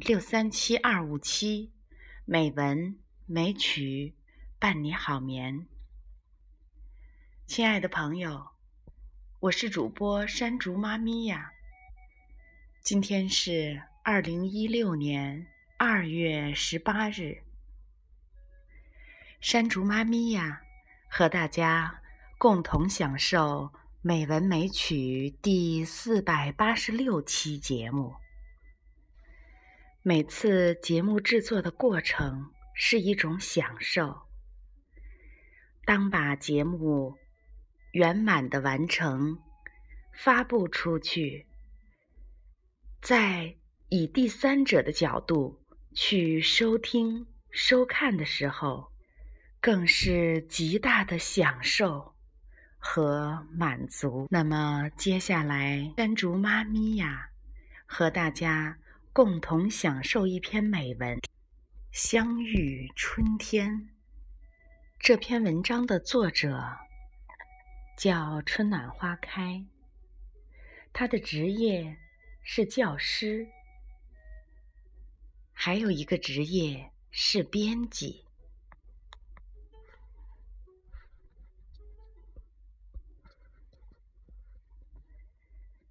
六三七二五七，美文美曲伴你好眠。亲爱的朋友，我是主播山竹妈咪呀。今天是二零一六年二月十八日，山竹妈咪呀，和大家共同享受美文美曲第四百八十六期节目。每次节目制作的过程是一种享受。当把节目圆满的完成、发布出去，在以第三者的角度去收听、收看的时候，更是极大的享受和满足。那么，接下来山竹妈咪呀，和大家。共同享受一篇美文，《相遇春天》。这篇文章的作者叫春暖花开，他的职业是教师，还有一个职业是编辑。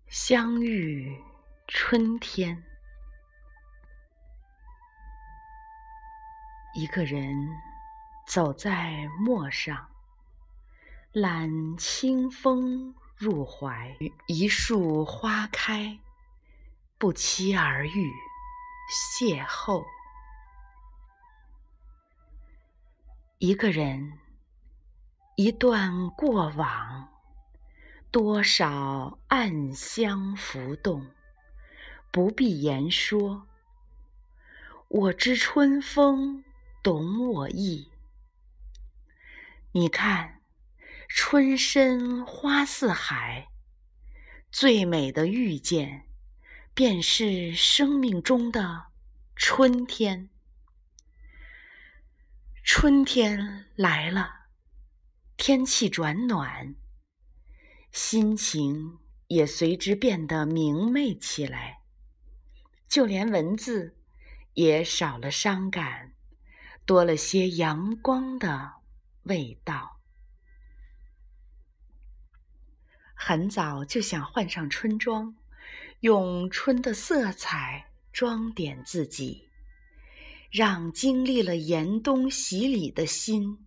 相遇春天。一个人走在陌上，揽清风入怀。一树花开，不期而遇，邂逅。一个人，一段过往，多少暗香浮动，不必言说。我知春风。懂我意，你看，春深花似海，最美的遇见，便是生命中的春天。春天来了，天气转暖，心情也随之变得明媚起来，就连文字也少了伤感。多了些阳光的味道。很早就想换上春装，用春的色彩装点自己，让经历了严冬洗礼的心，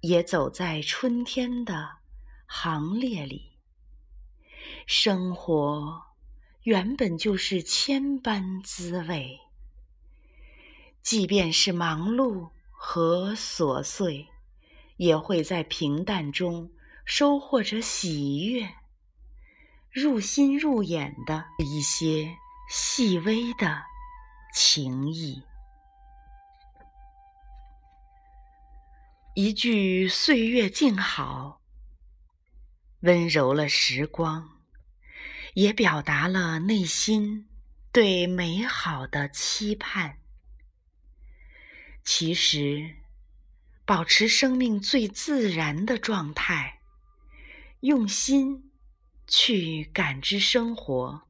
也走在春天的行列里。生活原本就是千般滋味。即便是忙碌和琐碎，也会在平淡中收获着喜悦。入心入眼的一些细微的情谊，一句“岁月静好”，温柔了时光，也表达了内心对美好的期盼。其实，保持生命最自然的状态，用心去感知生活，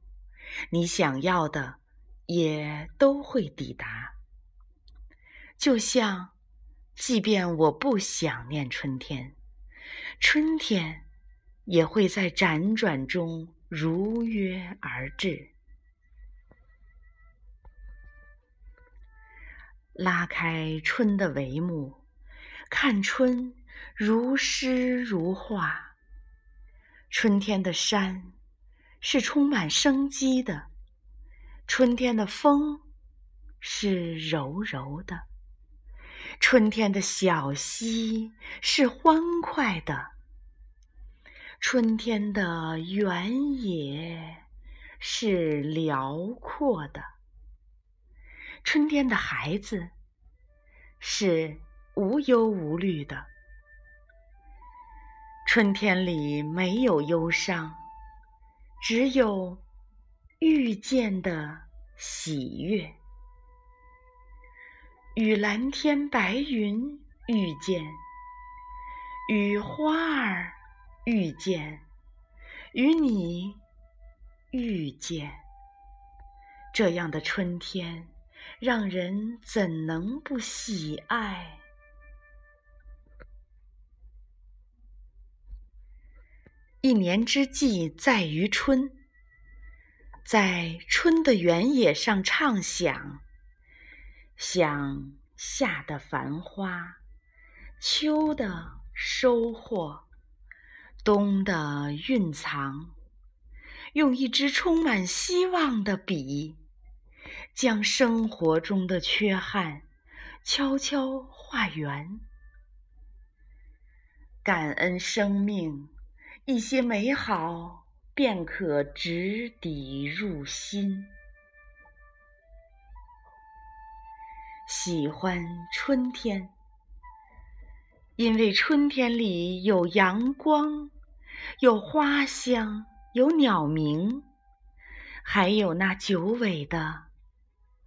你想要的也都会抵达。就像，即便我不想念春天，春天也会在辗转中如约而至。拉开春的帷幕，看春如诗如画。春天的山是充满生机的，春天的风是柔柔的，春天的小溪是欢快的，春天的原野是辽阔的。春天的孩子是无忧无虑的，春天里没有忧伤，只有遇见的喜悦。与蓝天白云遇见，与花儿遇见，与你遇见。这样的春天，让人怎能不喜爱？一年之计在于春，在春的原野上畅想，想夏的繁花，秋的收获，冬的蕴藏，用一支充满希望的笔。将生活中的缺憾悄悄化圆，感恩生命，一些美好便可直抵入心。喜欢春天，因为春天里有阳光，有花香，有鸟鸣，还有那久违的。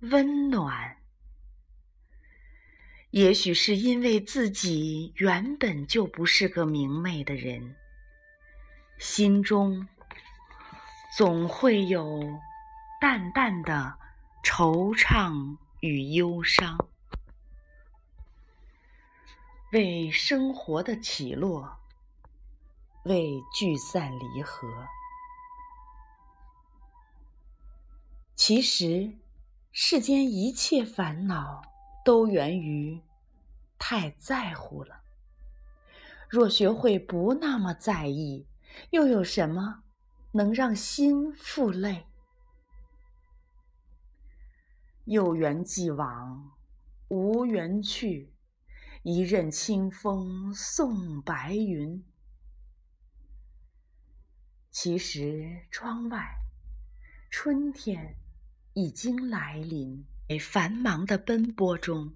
温暖，也许是因为自己原本就不是个明媚的人，心中总会有淡淡的惆怅与忧伤。为生活的起落，为聚散离合，其实。世间一切烦恼都源于太在乎了。若学会不那么在意，又有什么能让心负累？有缘既往，无缘去，一任清风送白云。其实窗外春天。已经来临。繁忙的奔波中，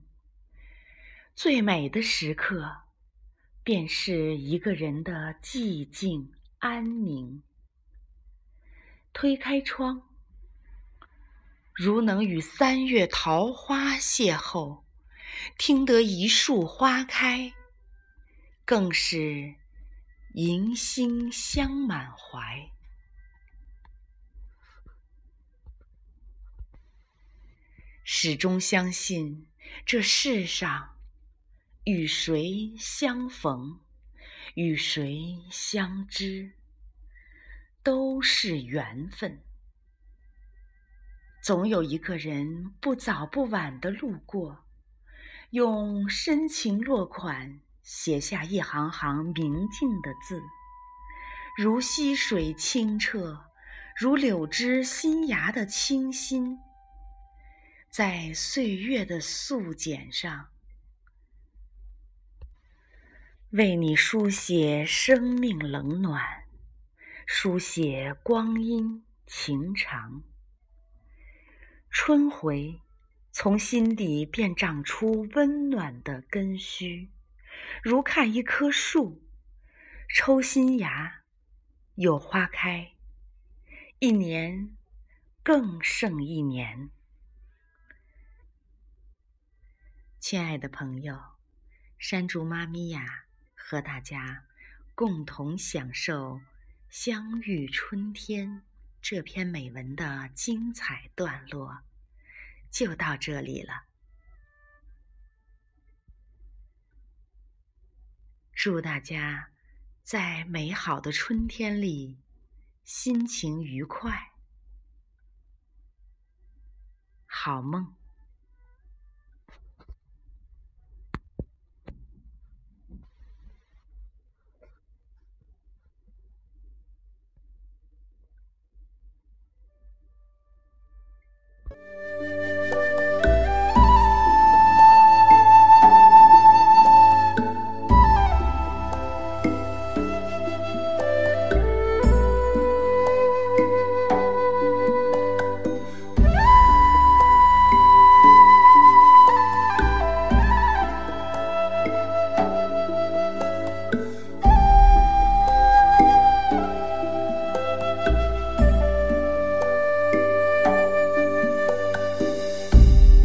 最美的时刻，便是一个人的寂静安宁。推开窗，如能与三月桃花邂逅，听得一树花开，更是迎馨香满怀。始终相信，这世上与谁相逢，与谁相知，都是缘分。总有一个人不早不晚的路过，用深情落款写下一行行明净的字，如溪水清澈，如柳枝新芽的清新。在岁月的素简上，为你书写生命冷暖，书写光阴情长。春回，从心底便长出温暖的根须，如看一棵树，抽新芽，有花开，一年更胜一年。亲爱的朋友，山竹妈咪呀，和大家共同享受《相遇春天》这篇美文的精彩段落，就到这里了。祝大家在美好的春天里心情愉快，好梦。